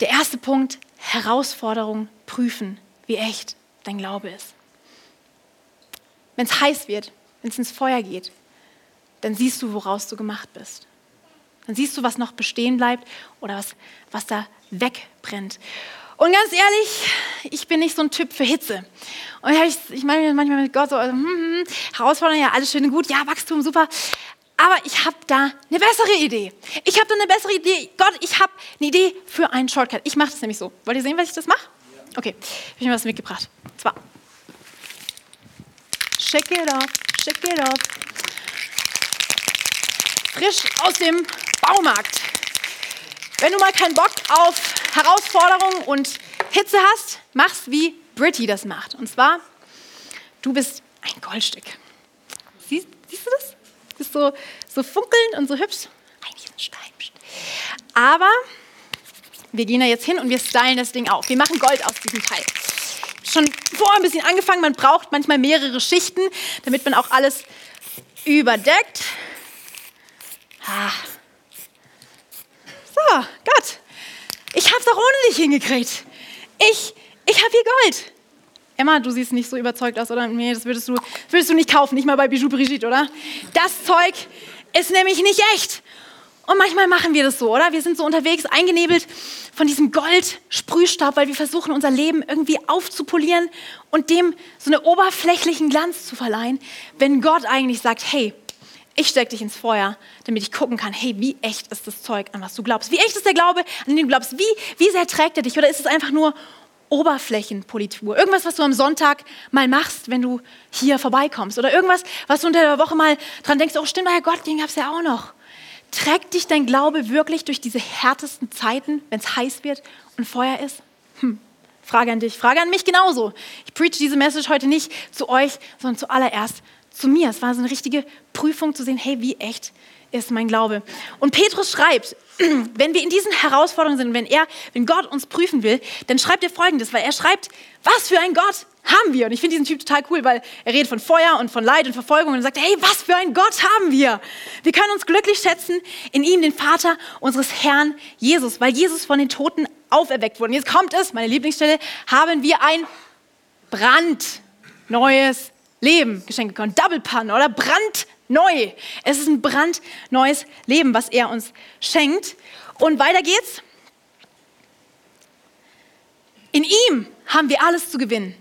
Der erste Punkt, Herausforderung prüfen wie echt dein Glaube ist. Wenn es heiß wird, wenn es ins Feuer geht, dann siehst du, woraus du gemacht bist. Dann siehst du, was noch bestehen bleibt oder was, was da wegbrennt. Und ganz ehrlich, ich bin nicht so ein Typ für Hitze. Und ich, ich meine manchmal mit Gott so, also, hm, hm, Herausforderung, ja, alles schön und gut, ja, Wachstum, super. Aber ich habe da eine bessere Idee. Ich habe da eine bessere Idee. Gott, ich habe eine Idee für einen Shortcut. Ich mache das nämlich so. Wollt ihr sehen, was ich das mache? Okay, habe ich mir was mitgebracht. Und zwar. Shake it up, shake it up. Frisch aus dem Baumarkt. Wenn du mal keinen Bock auf Herausforderungen und Hitze hast, mach's wie Britty das macht. Und zwar, du bist ein Goldstück. Siehst, siehst du das? Du bist so, so funkelnd und so hübsch. Eigentlich ein Stein. Aber wir gehen da jetzt hin und wir stylen das Ding auf. Wir machen Gold aus diesem Teil. Schon vorher ein bisschen angefangen, man braucht manchmal mehrere Schichten, damit man auch alles überdeckt. Ah. So, Gott, ich hab's auch ohne dich hingekriegt. Ich, ich hab hier Gold. Emma, du siehst nicht so überzeugt aus, oder? Nee, das würdest du, würdest du nicht kaufen, nicht mal bei Bijou Brigitte, oder? Das Zeug ist nämlich nicht echt. Und manchmal machen wir das so, oder? Wir sind so unterwegs, eingenebelt von diesem Goldsprühstaub, weil wir versuchen, unser Leben irgendwie aufzupolieren und dem so einen oberflächlichen Glanz zu verleihen, wenn Gott eigentlich sagt, hey, ich stecke dich ins Feuer, damit ich gucken kann, hey, wie echt ist das Zeug, an was du glaubst? Wie echt ist der Glaube, an den du glaubst? Wie, wie sehr trägt er dich? Oder ist es einfach nur Oberflächenpolitur? Irgendwas, was du am Sonntag mal machst, wenn du hier vorbeikommst? Oder irgendwas, was du unter der Woche mal dran denkst, oh stimmt, Herr Gott, den gab es ja auch noch. Trägt dich dein Glaube wirklich durch diese härtesten Zeiten, wenn es heiß wird und Feuer ist? Hm, Frage an dich, Frage an mich genauso. Ich preach diese Message heute nicht zu euch, sondern zuallererst zu mir. Es war so eine richtige Prüfung zu sehen, hey, wie echt ist mein Glaube. Und Petrus schreibt, wenn wir in diesen Herausforderungen sind, wenn er, wenn Gott uns prüfen will, dann schreibt er Folgendes, weil er schreibt, was für ein Gott haben wir? Und ich finde diesen Typ total cool, weil er redet von Feuer und von Leid und Verfolgung und sagt, hey, was für ein Gott haben wir? Wir können uns glücklich schätzen in ihm, den Vater unseres Herrn Jesus, weil Jesus von den Toten auferweckt wurde. Und jetzt kommt es, meine Lieblingsstelle, haben wir ein brandneues Leben geschenkt bekommen. Double Pun oder brandneu. Es ist ein brandneues Leben, was er uns schenkt. Und weiter geht's. In ihm haben wir alles zu gewinnen,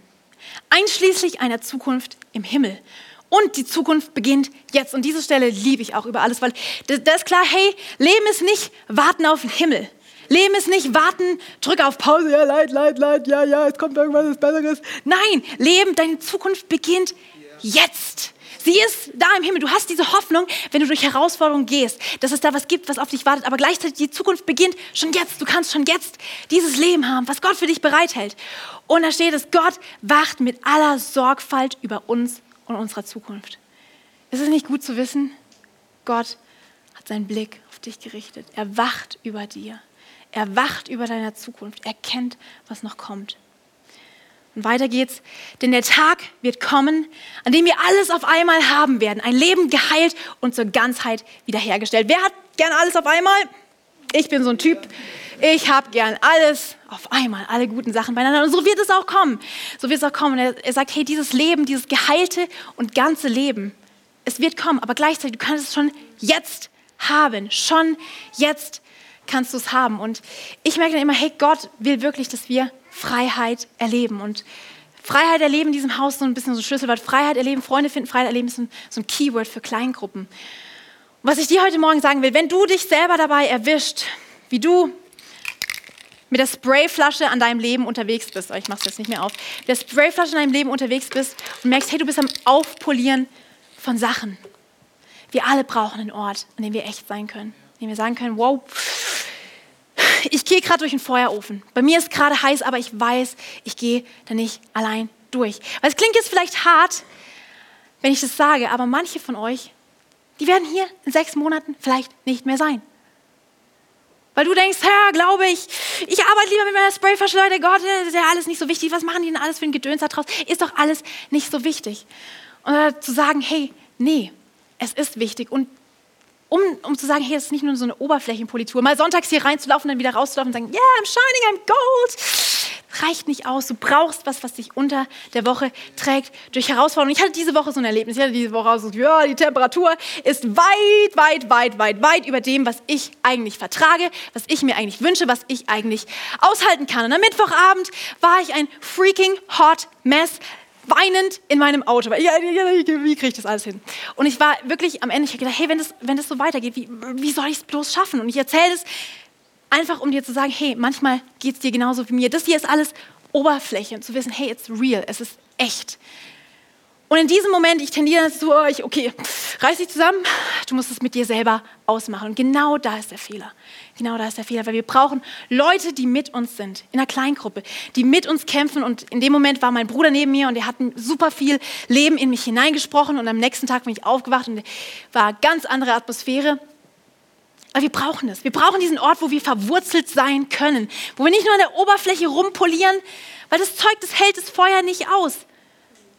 einschließlich einer Zukunft im Himmel. Und die Zukunft beginnt jetzt. Und diese Stelle liebe ich auch über alles, weil da ist klar, hey, Leben ist nicht warten auf den Himmel. Leben ist nicht warten, drück auf Pause, ja, leid, leid, leid, ja, ja, es kommt irgendwas Besseres. Nein, Leben, deine Zukunft beginnt jetzt. Sie ist da im Himmel. Du hast diese Hoffnung, wenn du durch Herausforderungen gehst, dass es da was gibt, was auf dich wartet. Aber gleichzeitig die Zukunft beginnt schon jetzt. Du kannst schon jetzt dieses Leben haben, was Gott für dich bereithält. Und da steht es, Gott wacht mit aller Sorgfalt über uns und unserer Zukunft. Ist es nicht gut zu wissen? Gott hat seinen Blick auf dich gerichtet. Er wacht über dir. Er wacht über deiner Zukunft. Er kennt, was noch kommt. Und weiter geht's. Denn der Tag wird kommen, an dem wir alles auf einmal haben werden. Ein Leben geheilt und zur Ganzheit wiederhergestellt. Wer hat gern alles auf einmal? Ich bin so ein Typ. Ich habe gern alles auf einmal, alle guten Sachen beieinander. Und so wird es auch kommen. So wird es auch kommen. Er, er sagt, hey, dieses Leben, dieses geheilte und ganze Leben, es wird kommen. Aber gleichzeitig, du kannst es schon jetzt haben. Schon jetzt kannst du es haben. Und ich merke dann immer, hey, Gott will wirklich, dass wir Freiheit erleben. Und Freiheit erleben in diesem Haus so ein bisschen so ein Schlüsselwort. Freiheit erleben, Freunde finden, Freiheit erleben ist ein, so ein Keyword für Kleingruppen. Und was ich dir heute Morgen sagen will, wenn du dich selber dabei erwischt, wie du mit der Sprayflasche an deinem Leben unterwegs bist, oh, ich mache es jetzt nicht mehr auf, mit der Sprayflasche an deinem Leben unterwegs bist und merkst, hey, du bist am Aufpolieren von Sachen. Wir alle brauchen einen Ort, an dem wir echt sein können, an dem wir sagen können, wow, ich gehe gerade durch einen Feuerofen. Bei mir ist gerade heiß, aber ich weiß, ich gehe da nicht allein durch. Weil es klingt jetzt vielleicht hart, wenn ich das sage, aber manche von euch, die werden hier in sechs Monaten vielleicht nicht mehr sein. Weil du denkst, Herr, glaube ich, ich arbeite lieber mit meiner Sprayflasche, Leute, Gott, das ist ja alles nicht so wichtig. Was machen die denn alles für ein Gedöns da draus? Ist doch alles nicht so wichtig. Und zu sagen, hey, nee, es ist wichtig. Und um, um zu sagen, hey, es ist nicht nur so eine Oberflächenpolitur. Mal sonntags hier reinzulaufen, dann wieder rauszulaufen und sagen, yeah, I'm shining, I'm gold. Reicht nicht aus. Du brauchst was, was dich unter der Woche trägt durch Herausforderungen. Ich hatte diese Woche so ein Erlebnis. Ich hatte diese Woche so, ja, die Temperatur ist weit, weit, weit, weit, weit über dem, was ich eigentlich vertrage, was ich mir eigentlich wünsche, was ich eigentlich aushalten kann. Und am Mittwochabend war ich ein freaking hot mess weinend in meinem Auto. Ja, wie kriege ich das alles hin? Und ich war wirklich am Ende, ich habe gedacht, hey, wenn das, wenn das so weitergeht, wie, wie soll ich es bloß schaffen? Und ich erzähle es einfach, um dir zu sagen, hey, manchmal geht es dir genauso wie mir. Das hier ist alles Oberfläche und zu wissen, hey, it's real, es ist echt. Und in diesem Moment, ich tendiere oh, ich, okay, reiß dich zusammen, du musst es mit dir selber ausmachen. Und genau da ist der Fehler. Genau da ist der Fehler, weil wir brauchen Leute, die mit uns sind, in einer Kleingruppe, die mit uns kämpfen. Und in dem Moment war mein Bruder neben mir und er hat super viel Leben in mich hineingesprochen. Und am nächsten Tag bin ich aufgewacht und war eine ganz andere Atmosphäre. Aber wir brauchen es. Wir brauchen diesen Ort, wo wir verwurzelt sein können, wo wir nicht nur an der Oberfläche rumpolieren, weil das Zeug, das hält das Feuer nicht aus.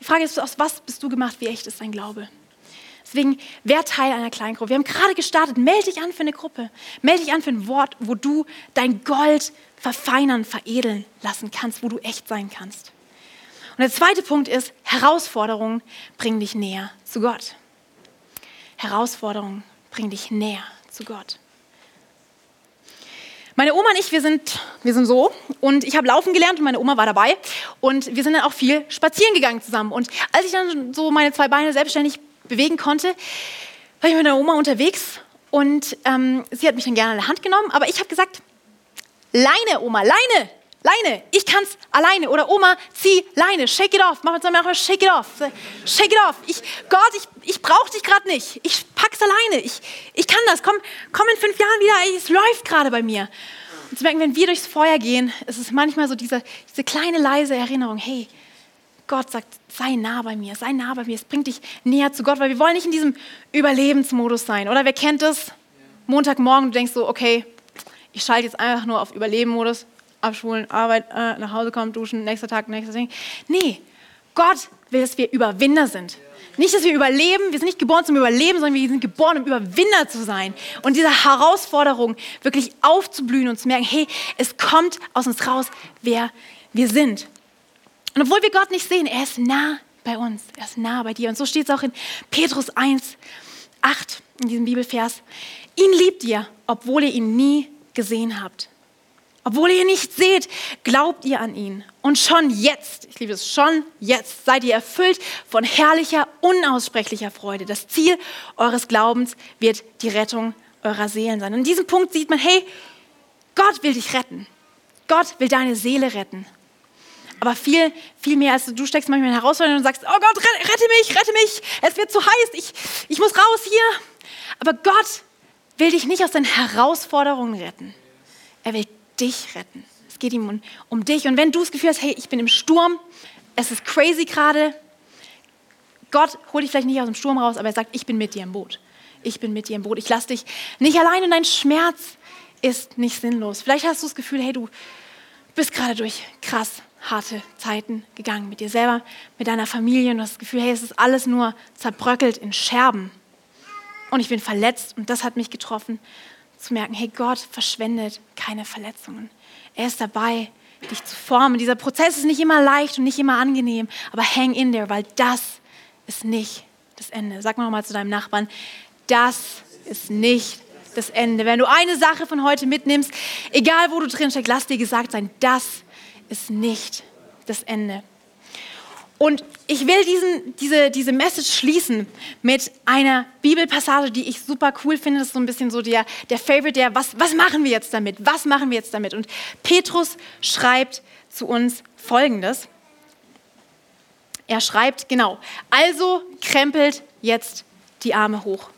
Die Frage ist, aus was bist du gemacht? Wie echt ist dein Glaube? Deswegen, wer Teil einer Kleingruppe? Wir haben gerade gestartet. Melde dich an für eine Gruppe. Melde dich an für ein Wort, wo du dein Gold verfeinern, veredeln lassen kannst, wo du echt sein kannst. Und der zweite Punkt ist, Herausforderungen bringen dich näher zu Gott. Herausforderungen bringen dich näher zu Gott. Meine Oma und ich, wir sind, wir sind so. Und ich habe laufen gelernt und meine Oma war dabei. Und wir sind dann auch viel spazieren gegangen zusammen. Und als ich dann so meine zwei Beine selbstständig bewegen konnte, war ich mit meiner Oma unterwegs. Und ähm, sie hat mich dann gerne an der Hand genommen, aber ich habe gesagt, Leine, Oma, Leine, Leine, ich kann's alleine. Oder Oma, zieh Leine, shake it off. Mach mit mal shake it off. Shake it off. Ich, Gott, ich, ich brauche dich gerade nicht. Ich pack's alleine. Ich, ich kann das. Komm, komm in fünf Jahren wieder. Es läuft gerade bei mir. Und zu merken, wenn wir durchs Feuer gehen, ist es manchmal so diese, diese kleine leise Erinnerung, hey, Gott sagt, sei nah bei mir, sei nah bei mir, es bringt dich näher zu Gott, weil wir wollen nicht in diesem Überlebensmodus sein, oder? Wer kennt das? Montagmorgen, du denkst so, okay, ich schalte jetzt einfach nur auf Überleben-Modus, abschulen, Arbeit, äh, nach Hause kommen, duschen, nächster Tag, nächstes Ding. Nee, Gott will, dass wir Überwinder sind. Nicht, dass wir überleben, wir sind nicht geboren zum Überleben, sondern wir sind geboren, um Überwinder zu sein. Und diese Herausforderung wirklich aufzublühen und zu merken, hey, es kommt aus uns raus, wer wir sind. Und obwohl wir Gott nicht sehen, er ist nah bei uns, er ist nah bei dir. Und so steht es auch in Petrus 1, 8 in diesem Bibelvers. Ihn liebt ihr, obwohl ihr ihn nie gesehen habt. Obwohl ihr ihn nicht seht, glaubt ihr an ihn. Und schon jetzt, ich liebe es, schon jetzt seid ihr erfüllt von herrlicher, unaussprechlicher Freude. Das Ziel eures Glaubens wird die Rettung eurer Seelen sein. Und in diesem Punkt sieht man, hey, Gott will dich retten. Gott will deine Seele retten. Aber viel, viel mehr als du steckst manchmal in Herausforderungen und sagst, oh Gott, rette mich, rette mich, es wird zu heiß, ich, ich muss raus hier. Aber Gott will dich nicht aus deinen Herausforderungen retten. Er will dich retten. Es geht ihm um, um dich. Und wenn du das Gefühl hast, hey, ich bin im Sturm, es ist crazy gerade, Gott holt dich vielleicht nicht aus dem Sturm raus, aber er sagt, ich bin mit dir im Boot. Ich bin mit dir im Boot. Ich lasse dich nicht allein und dein Schmerz ist nicht sinnlos. Vielleicht hast du das Gefühl, hey, du bist gerade durch krass harte Zeiten gegangen mit dir selber, mit deiner Familie und du hast das Gefühl, hey, es ist alles nur zerbröckelt in Scherben und ich bin verletzt und das hat mich getroffen, zu merken, hey, Gott verschwendet keine Verletzungen. Er ist dabei, dich zu formen. Dieser Prozess ist nicht immer leicht und nicht immer angenehm, aber hang in there, weil das ist nicht das Ende. Sag mal nochmal zu deinem Nachbarn, das ist nicht das Ende. Wenn du eine Sache von heute mitnimmst, egal wo du drin steckst, lass dir gesagt sein, das ist nicht das Ende. Und ich will diesen, diese, diese Message schließen mit einer Bibelpassage, die ich super cool finde. Das ist so ein bisschen so der, der Favorite, der, was, was machen wir jetzt damit? Was machen wir jetzt damit? Und Petrus schreibt zu uns Folgendes. Er schreibt, genau, also krempelt jetzt die Arme hoch.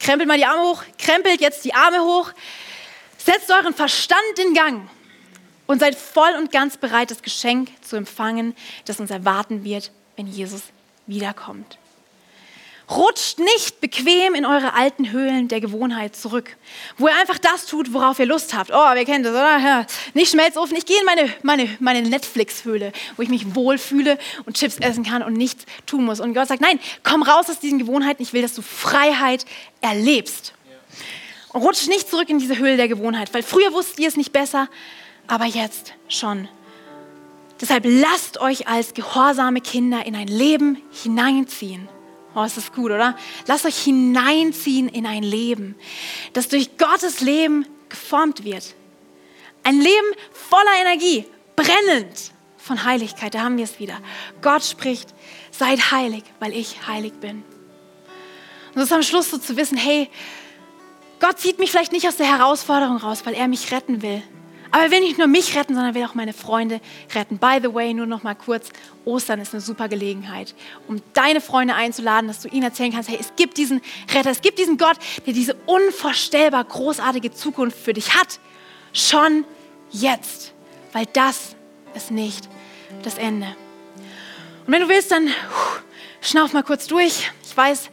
Krempelt mal die Arme hoch, krempelt jetzt die Arme hoch, setzt euren Verstand in Gang und seid voll und ganz bereit, das Geschenk zu empfangen, das uns erwarten wird, wenn Jesus wiederkommt. Rutscht nicht bequem in eure alten Höhlen der Gewohnheit zurück, wo ihr einfach das tut, worauf ihr Lust habt. Oh, wer kennt das, oder? Ja. Nicht Schmelzofen, ich gehe in meine, meine, meine Netflix-Höhle, wo ich mich wohlfühle und Chips essen kann und nichts tun muss. Und Gott sagt, nein, komm raus aus diesen Gewohnheiten, ich will, dass du Freiheit erlebst. Und rutscht nicht zurück in diese Höhle der Gewohnheit, weil früher wusstet ihr es nicht besser, aber jetzt schon. Deshalb lasst euch als gehorsame Kinder in ein Leben hineinziehen. Oh, ist das gut, oder? Lasst euch hineinziehen in ein Leben, das durch Gottes Leben geformt wird. Ein Leben voller Energie, brennend von Heiligkeit. Da haben wir es wieder. Gott spricht, seid heilig, weil ich heilig bin. Und das ist am Schluss so zu wissen, hey, Gott zieht mich vielleicht nicht aus der Herausforderung raus, weil er mich retten will, aber er will nicht nur mich retten, sondern er will auch meine Freunde retten. By the way, nur noch mal kurz, Ostern ist eine super Gelegenheit, um deine Freunde einzuladen, dass du ihnen erzählen kannst, hey, es gibt diesen Retter, es gibt diesen Gott, der diese unvorstellbar großartige Zukunft für dich hat. Schon jetzt, weil das ist nicht das Ende. Und wenn du willst, dann schnauf mal kurz durch. Ich weiß,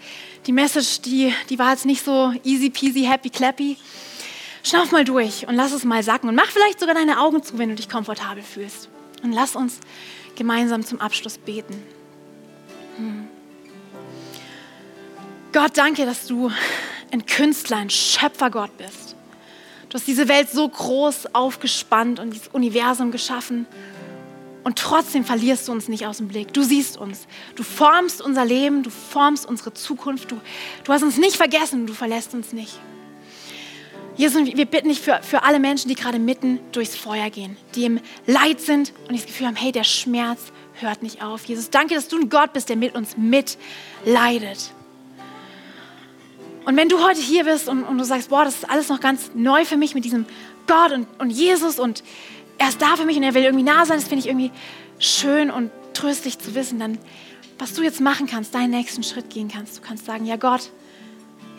die Message, die, die war jetzt nicht so easy peasy, happy clappy. Schnauf mal durch und lass es mal sacken und mach vielleicht sogar deine Augen zu, wenn du dich komfortabel fühlst. Und lass uns gemeinsam zum Abschluss beten. Hm. Gott, danke, dass du ein Künstler, ein Schöpfergott bist. Du hast diese Welt so groß aufgespannt und dieses Universum geschaffen. Und trotzdem verlierst du uns nicht aus dem Blick. Du siehst uns. Du formst unser Leben, du formst unsere Zukunft. Du, du hast uns nicht vergessen, du verlässt uns nicht. Jesus, wir bitten dich für, für alle Menschen, die gerade mitten durchs Feuer gehen, die im Leid sind und das Gefühl haben, hey, der Schmerz hört nicht auf. Jesus, danke, dass du ein Gott bist, der mit uns mitleidet. Und wenn du heute hier bist und, und du sagst, boah, das ist alles noch ganz neu für mich mit diesem Gott und, und Jesus und er ist da für mich und er will irgendwie nah sein, das finde ich irgendwie schön und tröstlich zu wissen, dann was du jetzt machen kannst, deinen nächsten Schritt gehen kannst. Du kannst sagen, ja Gott,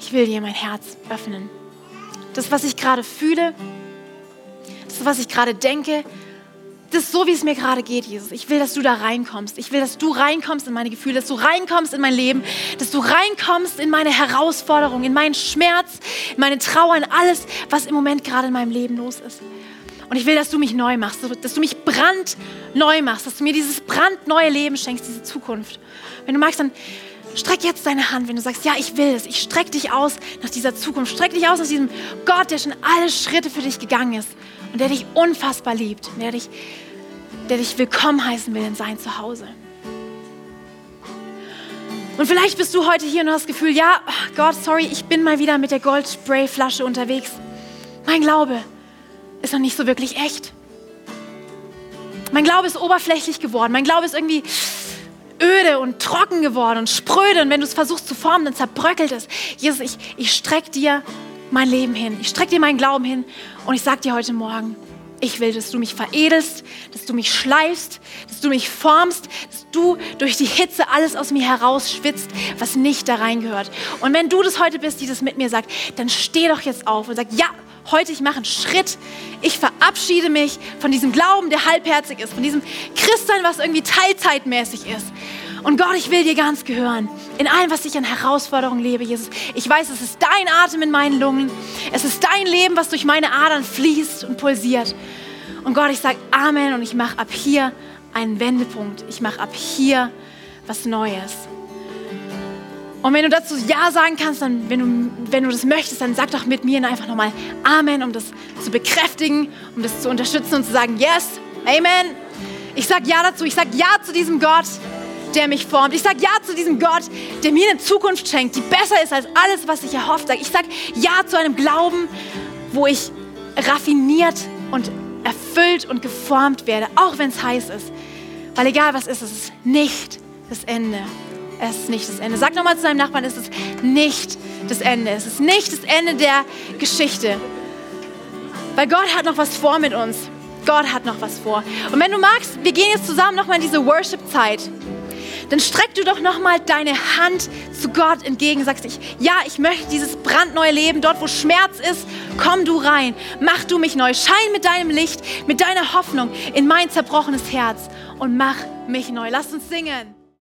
ich will dir mein Herz öffnen das, was ich gerade fühle, du, was ich gerade denke? Das ist so, wie es mir gerade geht, Jesus. Ich will, dass du da reinkommst. Ich will, dass du reinkommst in meine Gefühle, dass du reinkommst in mein Leben, dass du reinkommst in meine Herausforderung, in meinen Schmerz, in meine Trauer, in alles, was im Moment gerade in meinem Leben los ist. Und ich will, dass du mich neu machst, dass du mich brandneu machst, dass du mir dieses brandneue Leben schenkst, diese Zukunft. Wenn du magst, dann streck jetzt deine Hand, wenn du sagst, ja, ich will es. Ich streck dich aus nach dieser Zukunft. Streck dich aus nach diesem Gott, der schon alle Schritte für dich gegangen ist und der dich unfassbar liebt, der dich, der dich willkommen heißen will in sein Zuhause. Und vielleicht bist du heute hier und hast das Gefühl, ja, Gott, sorry, ich bin mal wieder mit der Goldsprayflasche unterwegs. Mein Glaube ist noch nicht so wirklich echt. Mein Glaube ist oberflächlich geworden. Mein Glaube ist irgendwie öde und trocken geworden und spröde. Und wenn du es versuchst zu formen, dann zerbröckelt es. Jesus, ich, ich strecke dir mein Leben hin. Ich strecke dir meinen Glauben hin. Und ich sage dir heute Morgen, ich will, dass du mich veredelst, dass du mich schleifst, dass du mich formst, dass du durch die Hitze alles aus mir herausschwitzt, was nicht da reingehört. Und wenn du das heute bist, die das mit mir sagt, dann steh doch jetzt auf und sag, ja, heute ich mache einen Schritt. Ich verabschiede mich von diesem Glauben, der halbherzig ist, von diesem Christsein, was irgendwie teilzeitmäßig ist. Und Gott, ich will dir ganz gehören. In allem, was ich an Herausforderungen lebe, Jesus. Ich weiß, es ist dein Atem in meinen Lungen. Es ist dein Leben, was durch meine Adern fließt und pulsiert. Und Gott, ich sage Amen und ich mache ab hier einen Wendepunkt. Ich mache ab hier was Neues. Und wenn du dazu Ja sagen kannst, dann, wenn du, wenn du das möchtest, dann sag doch mit mir einfach nochmal Amen, um das zu bekräftigen, um das zu unterstützen und zu sagen, yes, Amen. Ich sage Ja dazu, ich sage Ja zu diesem Gott, der mich formt. Ich sage Ja zu diesem Gott, der mir eine Zukunft schenkt, die besser ist als alles, was ich erhofft habe. Ich sage Ja zu einem Glauben, wo ich raffiniert und erfüllt und geformt werde, auch wenn es heiß ist. Weil egal was ist, es ist nicht das Ende. Es ist nicht das Ende. Sag nochmal zu deinem Nachbarn, es ist nicht das Ende. Es ist nicht das Ende der Geschichte. Weil Gott hat noch was vor mit uns. Gott hat noch was vor. Und wenn du magst, wir gehen jetzt zusammen nochmal in diese Worship-Zeit dann streck du doch nochmal deine Hand zu Gott entgegen. Sagst ich, ja, ich möchte dieses brandneue Leben. Dort, wo Schmerz ist, komm du rein. Mach du mich neu. Schein mit deinem Licht, mit deiner Hoffnung in mein zerbrochenes Herz und mach mich neu. Lass uns singen.